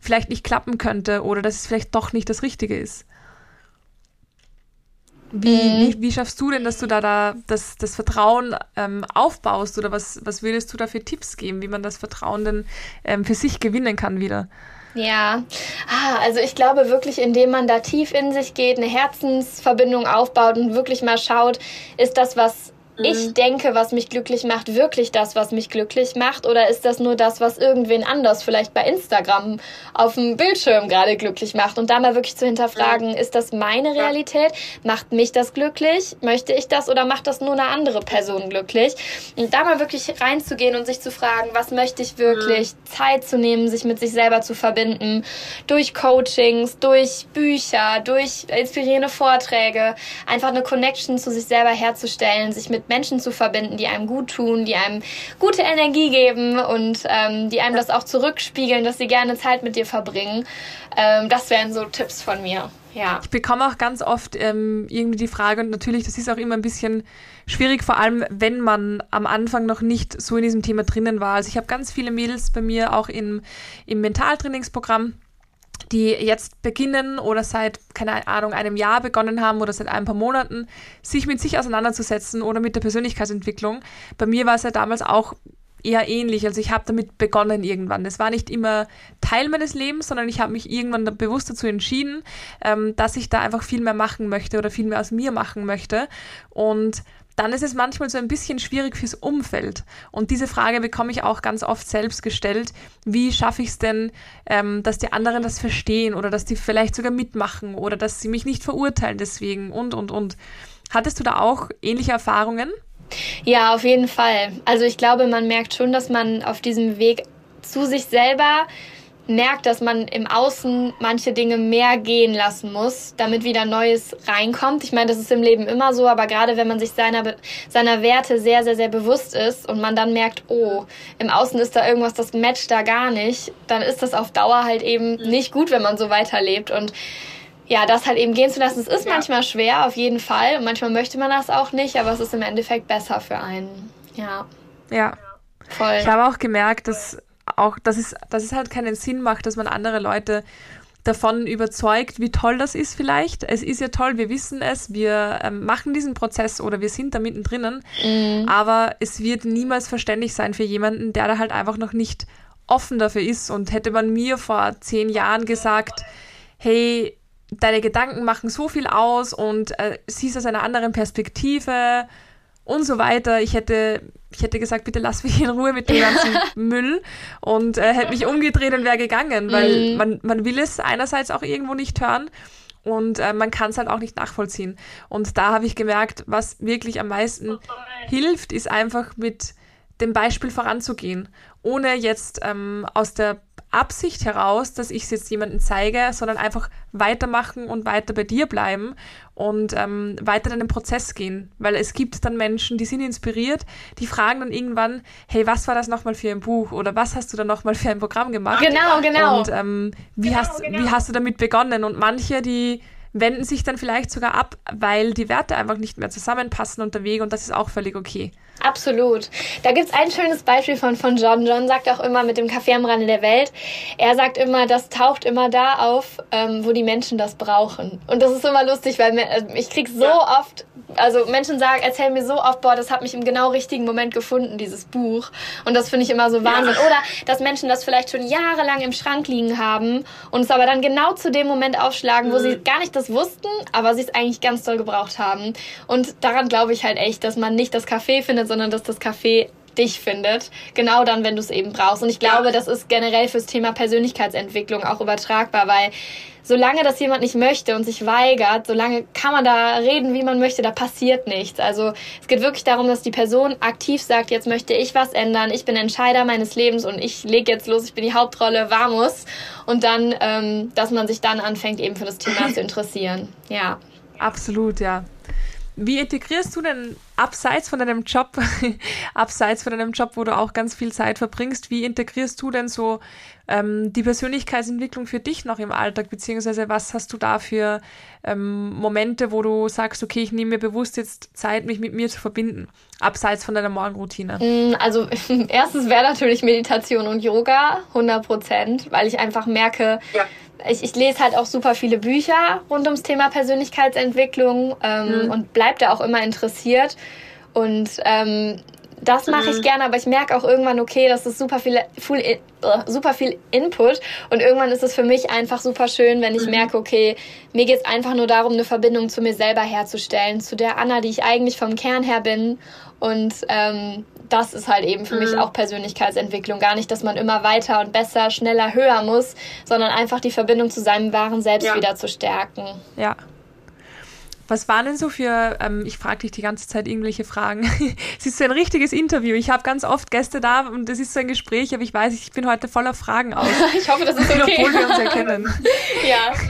vielleicht nicht klappen könnte oder dass es vielleicht doch nicht das Richtige ist. Wie, mhm. wie, wie, schaffst du denn, dass du da, da das, das Vertrauen ähm, aufbaust oder was, was würdest du da für Tipps geben, wie man das Vertrauen denn ähm, für sich gewinnen kann wieder?
Ja, ah, also ich glaube wirklich, indem man da tief in sich geht, eine Herzensverbindung aufbaut und wirklich mal schaut, ist das, was ich mhm. denke, was mich glücklich macht, wirklich das, was mich glücklich macht? Oder ist das nur das, was irgendwen anders vielleicht bei Instagram auf dem Bildschirm gerade glücklich macht? Und da mal wirklich zu hinterfragen, ist das meine Realität? Macht mich das glücklich? Möchte ich das oder macht das nur eine andere Person glücklich? Und da mal wirklich reinzugehen und sich zu fragen, was möchte ich wirklich? Mhm. Zeit zu nehmen, sich mit sich selber zu verbinden. Durch Coachings, durch Bücher, durch inspirierende Vorträge. Einfach eine Connection zu sich selber herzustellen, sich mit Menschen zu verbinden, die einem gut tun, die einem gute Energie geben und ähm, die einem das auch zurückspiegeln, dass sie gerne Zeit mit dir verbringen. Ähm, das wären so Tipps von mir. Ja.
Ich bekomme auch ganz oft ähm, irgendwie die Frage, und natürlich, das ist auch immer ein bisschen schwierig, vor allem wenn man am Anfang noch nicht so in diesem Thema drinnen war. Also ich habe ganz viele Mädels bei mir auch im, im Mentaltrainingsprogramm die jetzt beginnen oder seit, keine Ahnung, einem Jahr begonnen haben oder seit ein paar Monaten, sich mit sich auseinanderzusetzen oder mit der Persönlichkeitsentwicklung. Bei mir war es ja damals auch eher ähnlich. Also ich habe damit begonnen irgendwann. Das war nicht immer Teil meines Lebens, sondern ich habe mich irgendwann bewusst dazu entschieden, ähm, dass ich da einfach viel mehr machen möchte oder viel mehr aus mir machen möchte. Und dann ist es manchmal so ein bisschen schwierig fürs Umfeld. Und diese Frage bekomme ich auch ganz oft selbst gestellt. Wie schaffe ich es denn, ähm, dass die anderen das verstehen oder dass die vielleicht sogar mitmachen oder dass sie mich nicht verurteilen deswegen und, und, und. Hattest du da auch ähnliche Erfahrungen?
Ja, auf jeden Fall. Also ich glaube, man merkt schon, dass man auf diesem Weg zu sich selber merkt, dass man im Außen manche Dinge mehr gehen lassen muss, damit wieder Neues reinkommt. Ich meine, das ist im Leben immer so, aber gerade wenn man sich seiner, seiner Werte sehr, sehr, sehr bewusst ist und man dann merkt, oh, im Außen ist da irgendwas, das matcht da gar nicht, dann ist das auf Dauer halt eben mhm. nicht gut, wenn man so weiterlebt und ja, das halt eben gehen zu lassen, es ist ja. manchmal schwer, auf jeden Fall. Und manchmal möchte man das auch nicht, aber es ist im Endeffekt besser für einen. Ja.
Ja. Voll. Ich habe auch gemerkt, dass auch, dass es, dass es halt keinen Sinn macht, dass man andere Leute davon überzeugt, wie toll das ist vielleicht. Es ist ja toll, wir wissen es, wir ähm, machen diesen Prozess oder wir sind da mittendrin, mhm. aber es wird niemals verständlich sein für jemanden, der da halt einfach noch nicht offen dafür ist. Und hätte man mir vor zehn Jahren gesagt, hey, deine Gedanken machen so viel aus und äh, siehst aus einer anderen Perspektive und so weiter. Ich hätte, ich hätte gesagt, bitte lass mich in Ruhe mit dem ganzen Müll und äh, hätte mich umgedreht und wäre gegangen, weil mhm. man, man will es einerseits auch irgendwo nicht hören und äh, man kann es halt auch nicht nachvollziehen. Und da habe ich gemerkt, was wirklich am meisten hilft, ist einfach mit dem Beispiel voranzugehen, ohne jetzt ähm, aus der Absicht heraus, dass ich es jetzt jemandem zeige, sondern einfach weitermachen und weiter bei dir bleiben und ähm, weiter in den Prozess gehen. Weil es gibt dann Menschen, die sind inspiriert, die fragen dann irgendwann, hey, was war das nochmal für ein Buch oder was hast du da nochmal für ein Programm gemacht?
Genau, genau.
Und ähm, wie, genau, hast, genau. wie hast du damit begonnen? Und manche, die wenden sich dann vielleicht sogar ab, weil die Werte einfach nicht mehr zusammenpassen und der Weg und das ist auch völlig okay.
Absolut. Da gibt's ein schönes Beispiel von, von John. John sagt auch immer mit dem Kaffee am Rande der Welt, er sagt immer, das taucht immer da auf, ähm, wo die Menschen das brauchen. Und das ist immer lustig, weil äh, ich krieg so ja. oft also Menschen sagen, erzählen mir so oft, boah, das hat mich im genau richtigen Moment gefunden, dieses Buch. Und das finde ich immer so Wahnsinn. Ja. Oder dass Menschen das vielleicht schon jahrelang im Schrank liegen haben und es aber dann genau zu dem Moment aufschlagen, mhm. wo sie gar nicht das wussten, aber sie es eigentlich ganz toll gebraucht haben. Und daran glaube ich halt echt, dass man nicht das Café findet, sondern dass das Café dich findet. Genau dann, wenn du es eben brauchst. Und ich glaube, ja. das ist generell fürs Thema Persönlichkeitsentwicklung auch übertragbar, weil solange das jemand nicht möchte und sich weigert, solange kann man da reden, wie man möchte, da passiert nichts. Also es geht wirklich darum, dass die Person aktiv sagt, jetzt möchte ich was ändern, ich bin Entscheider meines Lebens und ich lege jetzt los, ich bin die Hauptrolle, vamos. Und dann, ähm, dass man sich dann anfängt, eben für das Thema zu interessieren. Ja.
Absolut, ja. Wie integrierst du denn abseits von deinem Job, abseits von deinem Job, wo du auch ganz viel Zeit verbringst, wie integrierst du denn so ähm, die Persönlichkeitsentwicklung für dich noch im Alltag, beziehungsweise was hast du da für ähm, Momente, wo du sagst, okay, ich nehme mir bewusst jetzt Zeit, mich mit mir zu verbinden, abseits von deiner Morgenroutine?
Mm, also erstes wäre natürlich Meditation und Yoga, 100 Prozent, weil ich einfach merke, ja ich, ich lese halt auch super viele Bücher rund ums Thema Persönlichkeitsentwicklung ähm, mhm. und bleib da auch immer interessiert. Und ähm, das mache mhm. ich gerne, aber ich merke auch irgendwann, okay, das ist super viel, full, äh, super viel Input und irgendwann ist es für mich einfach super schön, wenn ich mhm. merke, okay, mir geht es einfach nur darum, eine Verbindung zu mir selber herzustellen, zu der Anna, die ich eigentlich vom Kern her bin und ähm, das ist halt eben für mhm. mich auch Persönlichkeitsentwicklung. Gar nicht, dass man immer weiter und besser, schneller, höher muss, sondern einfach die Verbindung zu seinem wahren Selbst ja. wieder zu stärken.
Ja. Was waren denn so für, ähm, ich frage dich die ganze Zeit irgendwelche Fragen. es ist so ein richtiges Interview. Ich habe ganz oft Gäste da und es ist so ein Gespräch, aber ich weiß, ich bin heute voller Fragen aus.
ich hoffe, das ist okay.
Obwohl wir uns erkennen.
ja.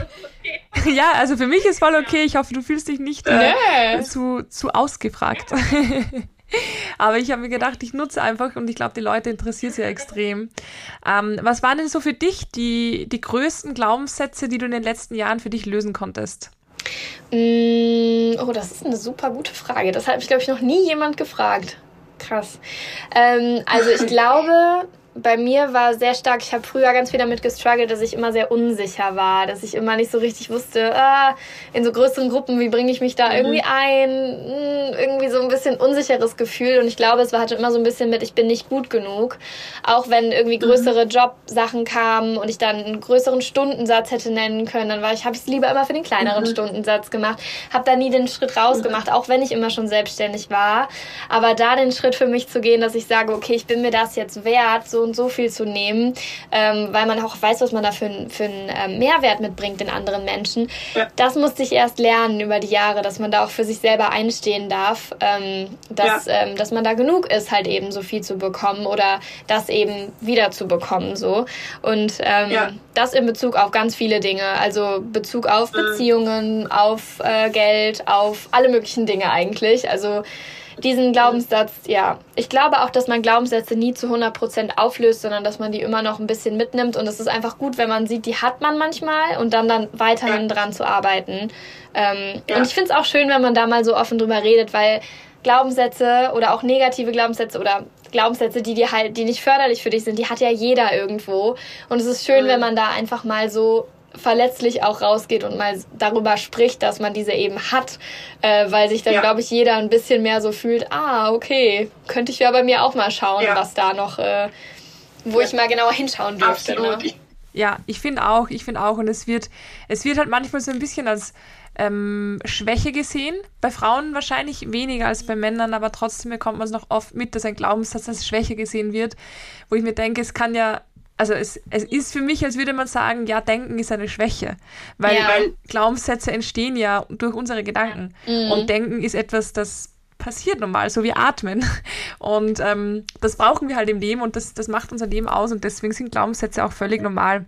Ja, also für mich ist voll okay. Ich hoffe, du fühlst dich nicht äh, zu, zu ausgefragt. Aber ich habe mir gedacht, ich nutze einfach und ich glaube, die Leute interessiert es ja extrem. Ähm, was waren denn so für dich die, die größten Glaubenssätze, die du in den letzten Jahren für dich lösen konntest?
Mm, oh, das ist eine super gute Frage. Das hat mich, glaube ich, noch nie jemand gefragt. Krass. Ähm, also ich glaube, bei mir war sehr stark, ich habe früher ganz viel damit gestruggelt, dass ich immer sehr unsicher war, dass ich immer nicht so richtig wusste, ah, in so größeren Gruppen, wie bringe ich mich da mhm. irgendwie ein? Hm, irgendwie so ein bisschen unsicheres Gefühl und ich glaube, es war hatte immer so ein bisschen mit, ich bin nicht gut genug. Auch wenn irgendwie mhm. größere mhm. Jobsachen kamen und ich dann einen größeren Stundensatz hätte nennen können, dann war ich, habe ich es lieber immer für den kleineren mhm. Stundensatz gemacht, habe da nie den Schritt rausgemacht, mhm. auch wenn ich immer schon selbstständig war. Aber da den Schritt für mich zu gehen, dass ich sage, okay, ich bin mir das jetzt wert, so und so viel zu nehmen, ähm, weil man auch weiß, was man da für, für einen ähm, Mehrwert mitbringt den anderen Menschen. Ja. Das musste ich erst lernen über die Jahre, dass man da auch für sich selber einstehen darf, ähm, dass, ja. Ähm, dass man da genug ist, halt eben so viel zu bekommen oder das eben wieder zu bekommen. So. Und ähm, ja. das in Bezug auf ganz viele Dinge, also Bezug auf mhm. Beziehungen, auf äh, Geld, auf alle möglichen Dinge eigentlich. Also diesen Glaubenssatz, ja. Ich glaube auch, dass man Glaubenssätze nie zu 100% auflöst, sondern dass man die immer noch ein bisschen mitnimmt. Und es ist einfach gut, wenn man sieht, die hat man manchmal und dann dann weiterhin dran zu arbeiten. Ähm, ja. Und ich finde es auch schön, wenn man da mal so offen drüber redet, weil Glaubenssätze oder auch negative Glaubenssätze oder Glaubenssätze, die dir halt, die nicht förderlich für dich sind, die hat ja jeder irgendwo. Und es ist schön, mhm. wenn man da einfach mal so verletzlich auch rausgeht und mal darüber spricht, dass man diese eben hat, äh, weil sich dann, ja. glaube ich, jeder ein bisschen mehr so fühlt, ah, okay, könnte ich ja bei mir auch mal schauen, ja. was da noch, äh, wo ja. ich mal genauer hinschauen dürfte. Ne?
Ja, ich finde auch, ich finde auch, und es wird, es wird halt manchmal so ein bisschen als ähm, Schwäche gesehen. Bei Frauen wahrscheinlich weniger als bei Männern, aber trotzdem bekommt man es noch oft mit, dass ein Glaubenssatz als Schwäche gesehen wird, wo ich mir denke, es kann ja also es, es ist für mich, als würde man sagen, ja, Denken ist eine Schwäche. Weil, ja. weil Glaubenssätze entstehen ja durch unsere Gedanken. Mhm. Und Denken ist etwas, das passiert normal, so wie Atmen. Und ähm, das brauchen wir halt im Leben und das, das macht unser Leben aus und deswegen sind Glaubenssätze auch völlig normal.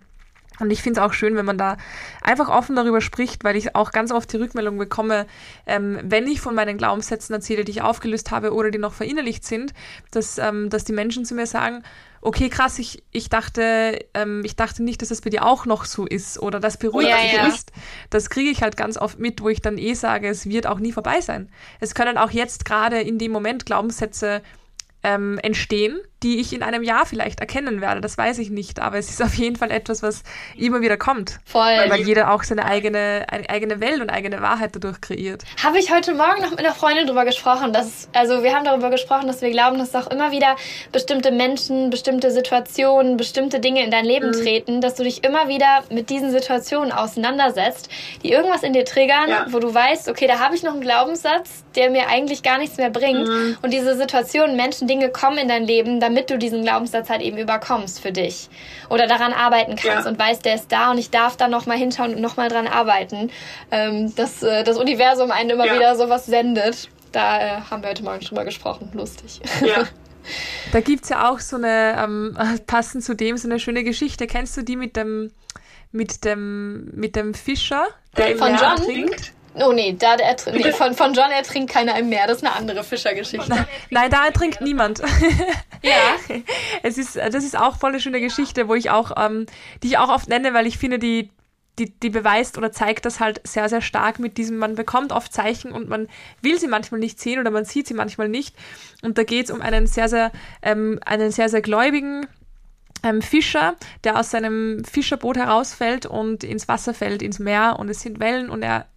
Und ich finde es auch schön, wenn man da einfach offen darüber spricht, weil ich auch ganz oft die Rückmeldung bekomme, ähm, wenn ich von meinen Glaubenssätzen erzähle, die ich aufgelöst habe oder die noch verinnerlicht sind, dass, ähm, dass die Menschen zu mir sagen, okay, krass, ich, ich dachte, ähm, ich dachte nicht, dass das bei dir auch noch so ist oder das beruhigt ja, dich ja. ist. Das kriege ich halt ganz oft mit, wo ich dann eh sage, es wird auch nie vorbei sein. Es können auch jetzt gerade in dem Moment Glaubenssätze ähm, entstehen, die ich in einem Jahr vielleicht erkennen werde. Das weiß ich nicht, aber es ist auf jeden Fall etwas, was immer wieder kommt.
Voll.
Weil jeder auch seine eigene, eigene Welt und eigene Wahrheit dadurch kreiert.
Habe ich heute Morgen noch mit einer Freundin drüber gesprochen. Dass, also wir haben darüber gesprochen, dass wir glauben, dass auch immer wieder bestimmte Menschen, bestimmte Situationen, bestimmte Dinge in dein Leben mhm. treten, dass du dich immer wieder mit diesen Situationen auseinandersetzt, die irgendwas in dir triggern, ja. wo du weißt, okay, da habe ich noch einen Glaubenssatz, der mir eigentlich gar nichts mehr bringt. Mhm. Und diese Situationen, Menschen, Dinge kommen in dein Leben, damit du diesen Glaubenssatz halt eben überkommst für dich. Oder daran arbeiten kannst ja. und weißt, der ist da und ich darf da nochmal hinschauen und nochmal dran arbeiten. Ähm, dass äh, das Universum einen immer ja. wieder sowas sendet. Da äh, haben wir heute Morgen drüber gesprochen. Lustig.
Ja. Da gibt es ja auch so eine, ähm, passend zu dem, so eine schöne Geschichte. Kennst du die mit dem, mit dem, mit dem Fischer,
der Von John? Trinkt? Oh nee, da der nee, von, von John ertrinkt keiner im Meer. Das ist eine andere Fischergeschichte.
Nein, nein, da ertrinkt niemand.
Ja.
Es ist, das ist auch voll eine schöne Geschichte, wo ich auch, ähm, die ich auch oft nenne, weil ich finde, die, die, die beweist oder zeigt das halt sehr, sehr stark mit diesem, man bekommt oft Zeichen und man will sie manchmal nicht sehen oder man sieht sie manchmal nicht. Und da geht es um einen sehr, sehr, ähm, einen sehr, sehr gläubigen ähm, Fischer, der aus seinem Fischerboot herausfällt und ins Wasser fällt, ins Meer und es sind Wellen und er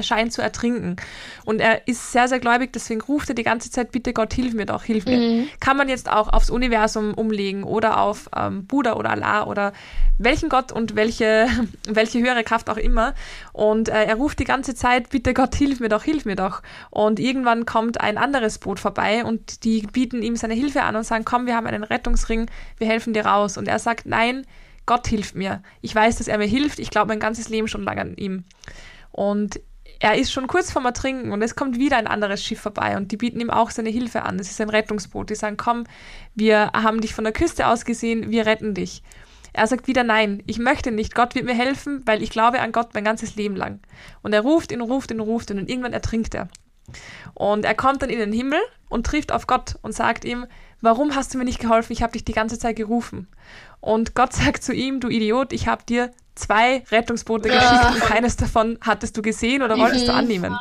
scheint zu ertrinken. Und er ist sehr, sehr gläubig, deswegen ruft er die ganze Zeit, bitte Gott, hilf mir doch, hilf mir. Mhm. Kann man jetzt auch aufs Universum umlegen oder auf ähm, Buddha oder Allah oder welchen Gott und welche, welche höhere Kraft auch immer. Und äh, er ruft die ganze Zeit, bitte Gott, hilf mir doch, hilf mir doch. Und irgendwann kommt ein anderes Boot vorbei und die bieten ihm seine Hilfe an und sagen, komm, wir haben einen Rettungsring, wir helfen dir raus. Und er sagt, nein, Gott hilft mir. Ich weiß, dass er mir hilft. Ich glaube mein ganzes Leben schon lange an ihm. Und er ist schon kurz vorm Ertrinken und es kommt wieder ein anderes Schiff vorbei und die bieten ihm auch seine Hilfe an. Das ist ein Rettungsboot. Die sagen, komm, wir haben dich von der Küste aus gesehen, wir retten dich. Er sagt wieder nein, ich möchte nicht. Gott wird mir helfen, weil ich glaube an Gott mein ganzes Leben lang. Und er ruft ihn, ruft ihn, ruft ihn und irgendwann ertrinkt er. Und er kommt dann in den Himmel und trifft auf Gott und sagt ihm, warum hast du mir nicht geholfen? Ich habe dich die ganze Zeit gerufen. Und Gott sagt zu ihm, du Idiot, ich habe dir zwei Rettungsboote geschickt und keines davon hattest du gesehen oder wolltest du mhm. annehmen.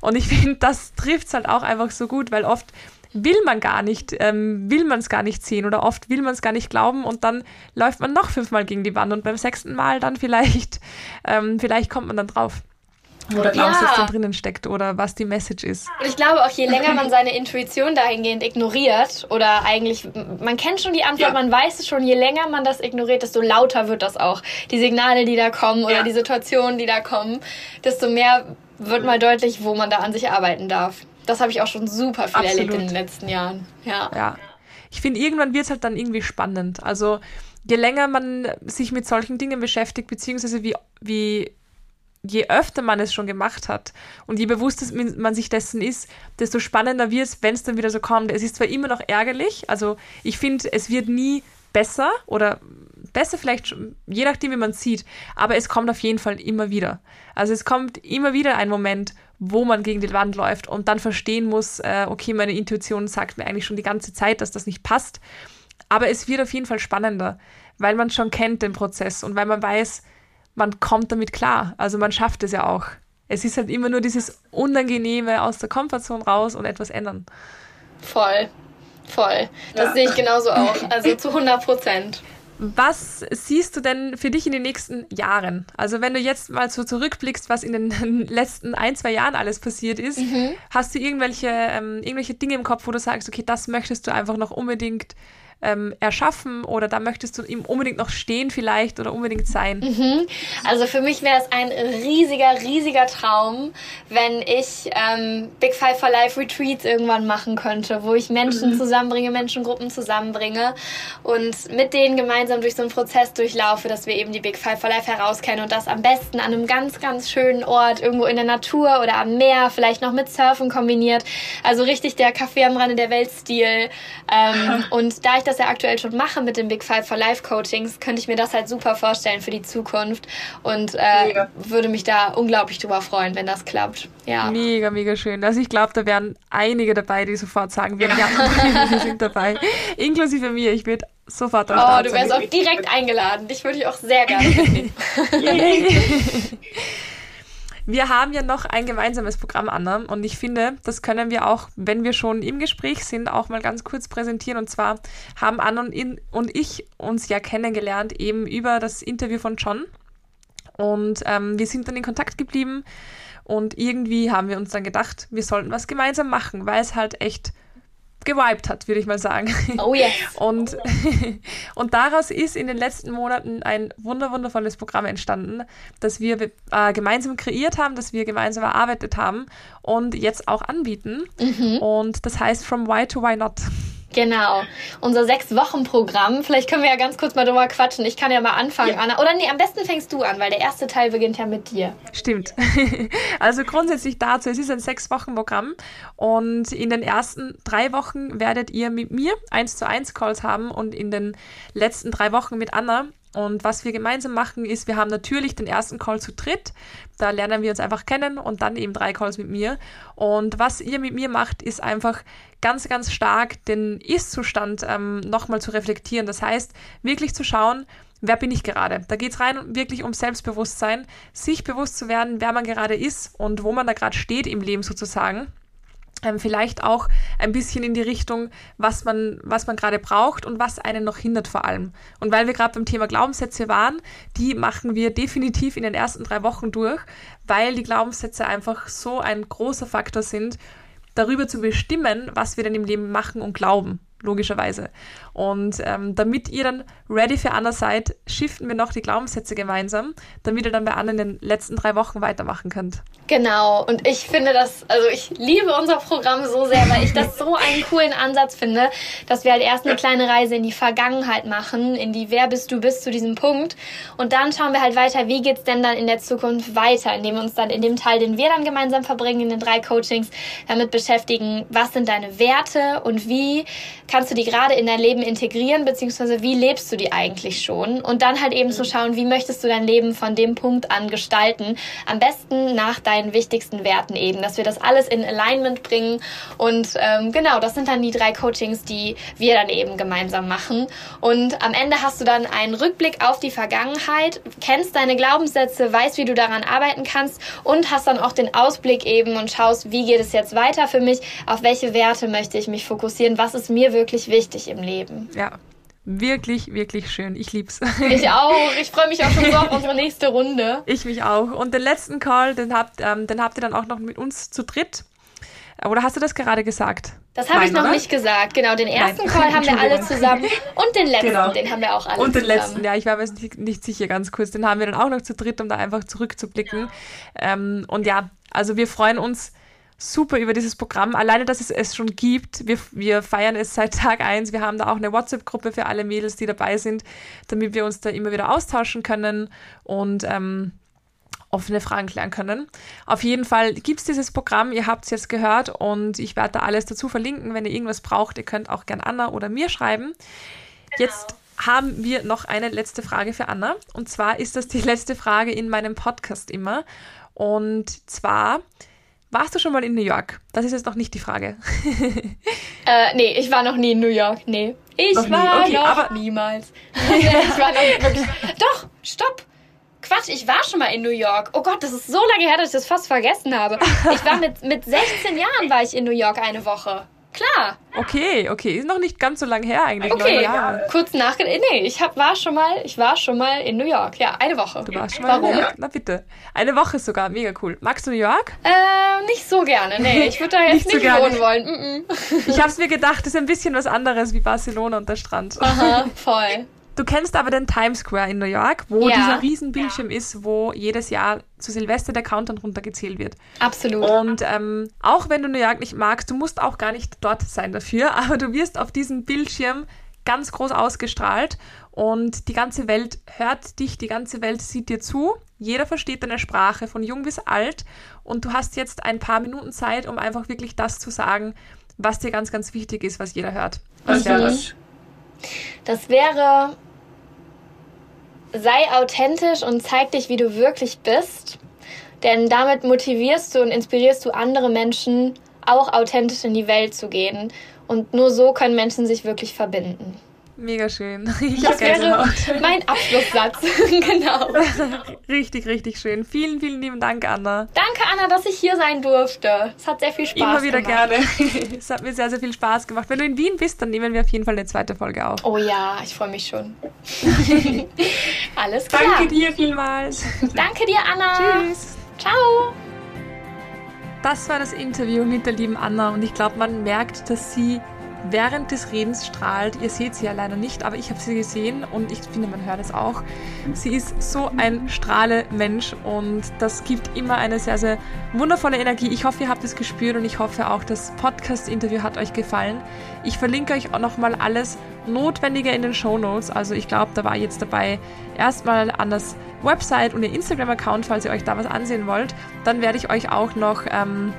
Und ich finde, das trifft es halt auch einfach so gut, weil oft will man gar nicht, ähm, will man es gar nicht sehen oder oft will man es gar nicht glauben und dann läuft man noch fünfmal gegen die Wand und beim sechsten Mal dann vielleicht, ähm, vielleicht kommt man dann drauf wo der Glaubenssatz ja. dann drinnen steckt oder was die Message ist.
Und ich glaube auch, je länger man seine Intuition dahingehend ignoriert oder eigentlich, man kennt schon die Antwort, ja. man weiß es schon, je länger man das ignoriert, desto lauter wird das auch. Die Signale, die da kommen oder ja. die Situationen, die da kommen, desto mehr wird mal deutlich, wo man da an sich arbeiten darf. Das habe ich auch schon super viel Absolut. erlebt in den letzten Jahren. Ja.
ja. Ich finde, irgendwann wird es halt dann irgendwie spannend. Also je länger man sich mit solchen Dingen beschäftigt, beziehungsweise wie, wie je öfter man es schon gemacht hat und je bewusster man sich dessen ist, desto spannender wird es, wenn es dann wieder so kommt. Es ist zwar immer noch ärgerlich, also ich finde, es wird nie besser oder besser vielleicht, je nachdem, wie man sieht, aber es kommt auf jeden Fall immer wieder. Also es kommt immer wieder ein Moment, wo man gegen die Wand läuft und dann verstehen muss, äh, okay, meine Intuition sagt mir eigentlich schon die ganze Zeit, dass das nicht passt. Aber es wird auf jeden Fall spannender, weil man schon kennt den Prozess und weil man weiß, man kommt damit klar. Also man schafft es ja auch. Es ist halt immer nur dieses Unangenehme aus der Komfortzone raus und etwas ändern.
Voll, voll. Das ja. sehe ich genauso auch. Also zu 100 Prozent.
Was siehst du denn für dich in den nächsten Jahren? Also wenn du jetzt mal so zurückblickst, was in den letzten ein, zwei Jahren alles passiert ist, mhm. hast du irgendwelche, ähm, irgendwelche Dinge im Kopf, wo du sagst, okay, das möchtest du einfach noch unbedingt ähm, erschaffen oder da möchtest du ihm unbedingt noch stehen vielleicht oder unbedingt sein?
Mhm. Also für mich wäre es ein riesiger, riesiger Traum, wenn ich ähm, Big Five for Life Retreats irgendwann machen könnte, wo ich Menschen mhm. zusammenbringe, Menschengruppen zusammenbringe und mit denen gemeinsam durch so einen Prozess durchlaufe, dass wir eben die Big Five for Life herauskennen und das am besten an einem ganz, ganz schönen Ort, irgendwo in der Natur oder am Meer, vielleicht noch mit Surfen kombiniert. Also richtig der Kaffee am Rande der Welt-Stil. Ähm, und da ich das ja aktuell schon mache mit den Big Five for Life Coachings, könnte ich mir das halt super vorstellen für die Zukunft und äh, würde mich da unglaublich drüber freuen, wenn das klappt. Ja.
Mega, mega schön. Also ich glaube, da wären einige dabei, die sofort sagen, wir, ja, wir sind dabei. Inklusive mir. Ich würde sofort
am Oh, du wärst auch direkt eingeladen. Dich würde ich auch sehr gerne mitnehmen.
Wir haben ja noch ein gemeinsames Programm, Anna, und ich finde, das können wir auch, wenn wir schon im Gespräch sind, auch mal ganz kurz präsentieren. Und zwar haben Anna und, in, und ich uns ja kennengelernt, eben über das Interview von John. Und ähm, wir sind dann in Kontakt geblieben und irgendwie haben wir uns dann gedacht, wir sollten was gemeinsam machen, weil es halt echt gewiped hat, würde ich mal sagen.
Oh yes.
Und, und daraus ist in den letzten Monaten ein wunder wundervolles Programm entstanden, das wir äh, gemeinsam kreiert haben, das wir gemeinsam erarbeitet haben und jetzt auch anbieten. Mhm. Und das heißt From Why to Why Not.
Genau. Unser Sechs-Wochen-Programm. Vielleicht können wir ja ganz kurz mal drüber quatschen. Ich kann ja mal anfangen, ja. Anna. Oder nee, am besten fängst du an, weil der erste Teil beginnt ja mit dir.
Stimmt. Also grundsätzlich dazu, es ist ein Sechs-Wochen-Programm und in den ersten drei Wochen werdet ihr mit mir eins zu eins Calls haben und in den letzten drei Wochen mit Anna Und was wir gemeinsam machen, ist, wir haben natürlich den ersten Call zu dritt. Da lernen wir uns einfach kennen und dann eben drei Calls mit mir. Und was ihr mit mir macht, ist einfach ganz, ganz stark den Ist-Zustand ähm, nochmal zu reflektieren. Das heißt, wirklich zu schauen, wer bin ich gerade? Da geht es rein wirklich um Selbstbewusstsein, sich bewusst zu werden, wer man gerade ist und wo man da gerade steht im Leben sozusagen ähm, vielleicht auch ein bisschen in die Richtung, was man, was man gerade braucht und was einen noch hindert vor allem. Und weil wir gerade beim Thema Glaubenssätze waren, die machen wir definitiv in den ersten drei Wochen durch, weil die Glaubenssätze einfach so ein großer Faktor sind, darüber zu bestimmen, was wir denn im Leben machen und glauben logischerweise. Und ähm, damit ihr dann ready für Anna seid, shiften wir noch die Glaubenssätze gemeinsam, damit ihr dann bei Anna in den letzten drei Wochen weitermachen könnt.
Genau, und ich finde das, also ich liebe unser Programm so sehr, weil ich das so einen coolen Ansatz finde, dass wir halt erst eine kleine Reise in die Vergangenheit machen, in die Wer bist du bis zu diesem Punkt. Und dann schauen wir halt weiter, wie geht's denn dann in der Zukunft weiter, indem wir uns dann in dem Teil, den wir dann gemeinsam verbringen, in den drei Coachings, damit beschäftigen, was sind deine Werte und wie kannst du die gerade in dein Leben integrieren, beziehungsweise wie lebst du die eigentlich schon? Und dann halt eben zu schauen, wie möchtest du dein Leben von dem Punkt an gestalten? Am besten nach deinen wichtigsten Werten eben, dass wir das alles in Alignment bringen. Und ähm, genau, das sind dann die drei Coachings, die wir dann eben gemeinsam machen. Und am Ende hast du dann einen Rückblick auf die Vergangenheit, kennst deine Glaubenssätze, weißt, wie du daran arbeiten kannst und hast dann auch den Ausblick eben und schaust, wie geht es jetzt weiter für mich, auf welche Werte möchte ich mich fokussieren, was ist mir wirklich wichtig im Leben.
Ja, wirklich, wirklich schön. Ich lieb's.
Ich auch. Ich freue mich auch schon so auf unsere nächste Runde.
Ich mich auch. Und den letzten Call, den habt, ähm, den habt ihr dann auch noch mit uns zu dritt. Oder hast du das gerade gesagt?
Das habe ich noch oder? nicht gesagt. Genau, den ersten Nein. Call haben wir alle zusammen und den letzten, genau. den haben wir auch alle
Und
den
zusammen. letzten, ja, ich war mir nicht, nicht, sicher ganz kurz. Den haben wir dann auch noch zu dritt, um da einfach zurückzublicken. Ja. Ähm, und ja, also wir freuen uns super über dieses Programm. Alleine, dass es es schon gibt. Wir, wir feiern es seit Tag eins. Wir haben da auch eine WhatsApp-Gruppe für alle Mädels, die dabei sind, damit wir uns da immer wieder austauschen können und ähm, offene Fragen klären können. Auf jeden Fall gibt es dieses Programm, ihr habt es jetzt gehört und ich werde da alles dazu verlinken. Wenn ihr irgendwas braucht, ihr könnt auch gern Anna oder mir schreiben. Genau. Jetzt haben wir noch eine letzte Frage für Anna. Und zwar ist das die letzte Frage in meinem Podcast immer. Und zwar, warst du schon mal in New York? Das ist jetzt noch nicht die Frage.
äh, nee, ich war noch nie in New York. Nee. Ich noch war okay, noch niemals. ich war noch wirklich. Doch, stopp. Quatsch, ich war schon mal in New York. Oh Gott, das ist so lange her, dass ich das fast vergessen habe. Ich war mit, mit 16 Jahren war ich in New York eine Woche. Klar.
Okay, okay, ist noch nicht ganz so lange her eigentlich.
Okay, ja. kurz nach, nee, ich hab, war schon mal, ich war schon mal in New York. Ja, eine Woche.
Du warst schon mal Warum? in New York. Na bitte, eine Woche sogar, mega cool. Magst du New York?
Äh, nicht so gerne. Nee, ich würde da jetzt nicht, nicht so wohnen wollen. Mm
-mm. Ich hab's mir gedacht, das ist ein bisschen was anderes wie Barcelona und der Strand.
Aha, voll.
Du kennst aber den Times Square in New York, wo ja. dieser Riesenbildschirm ja. ist, wo jedes Jahr zu Silvester der Countdown runtergezählt wird.
Absolut.
Und ähm, auch wenn du New York nicht magst, du musst auch gar nicht dort sein dafür, aber du wirst auf diesem Bildschirm ganz groß ausgestrahlt und die ganze Welt hört dich, die ganze Welt sieht dir zu. Jeder versteht deine Sprache, von jung bis alt. Und du hast jetzt ein paar Minuten Zeit, um einfach wirklich das zu sagen, was dir ganz, ganz wichtig ist, was jeder hört. Was wäre das?
Das wäre sei authentisch und zeig dich, wie du wirklich bist. Denn damit motivierst du und inspirierst du andere Menschen, auch authentisch in die Welt zu gehen. Und nur so können Menschen sich wirklich verbinden.
Mega schön.
Ich das wäre mein Abschlusssatz. genau.
Richtig, richtig schön. Vielen, vielen lieben Dank, Anna.
Danke, Anna, dass ich hier sein durfte. Es hat sehr viel Spaß
gemacht. Immer wieder gemacht. gerne. Es hat mir sehr, sehr viel Spaß gemacht. Wenn du in Wien bist, dann nehmen wir auf jeden Fall eine zweite Folge auf.
Oh ja, ich freue mich schon. Alles klar.
Danke dir vielmals.
Danke dir, Anna.
Tschüss.
Ciao.
Das war das Interview mit der lieben Anna und ich glaube, man merkt, dass sie während des Redens strahlt. Ihr seht sie ja leider nicht, aber ich habe sie gesehen und ich finde, man hört es auch. Sie ist so ein strahle Mensch und das gibt immer eine sehr, sehr wundervolle Energie. Ich hoffe, ihr habt es gespürt und ich hoffe auch, das Podcast-Interview hat euch gefallen. Ich verlinke euch auch nochmal alles Notwendige in den Show Notes. Also ich glaube, da war jetzt dabei erstmal an das Website und ihr Instagram-Account, falls ihr euch da was ansehen wollt. Dann werde ich euch auch noch... Ähm,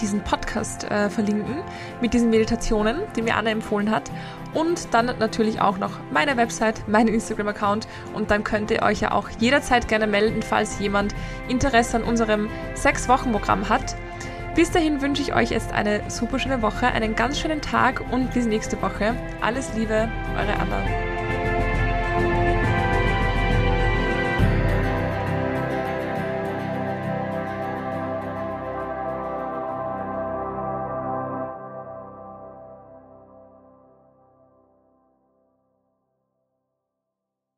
diesen Podcast äh, verlinken mit diesen Meditationen, die mir Anna empfohlen hat. Und dann natürlich auch noch meine Website, meinen Instagram-Account. Und dann könnt ihr euch ja auch jederzeit gerne melden, falls jemand Interesse an unserem Sechs-Wochen-Programm hat. Bis dahin wünsche ich euch jetzt eine super schöne Woche, einen ganz schönen Tag und bis nächste Woche. Alles Liebe, eure Anna.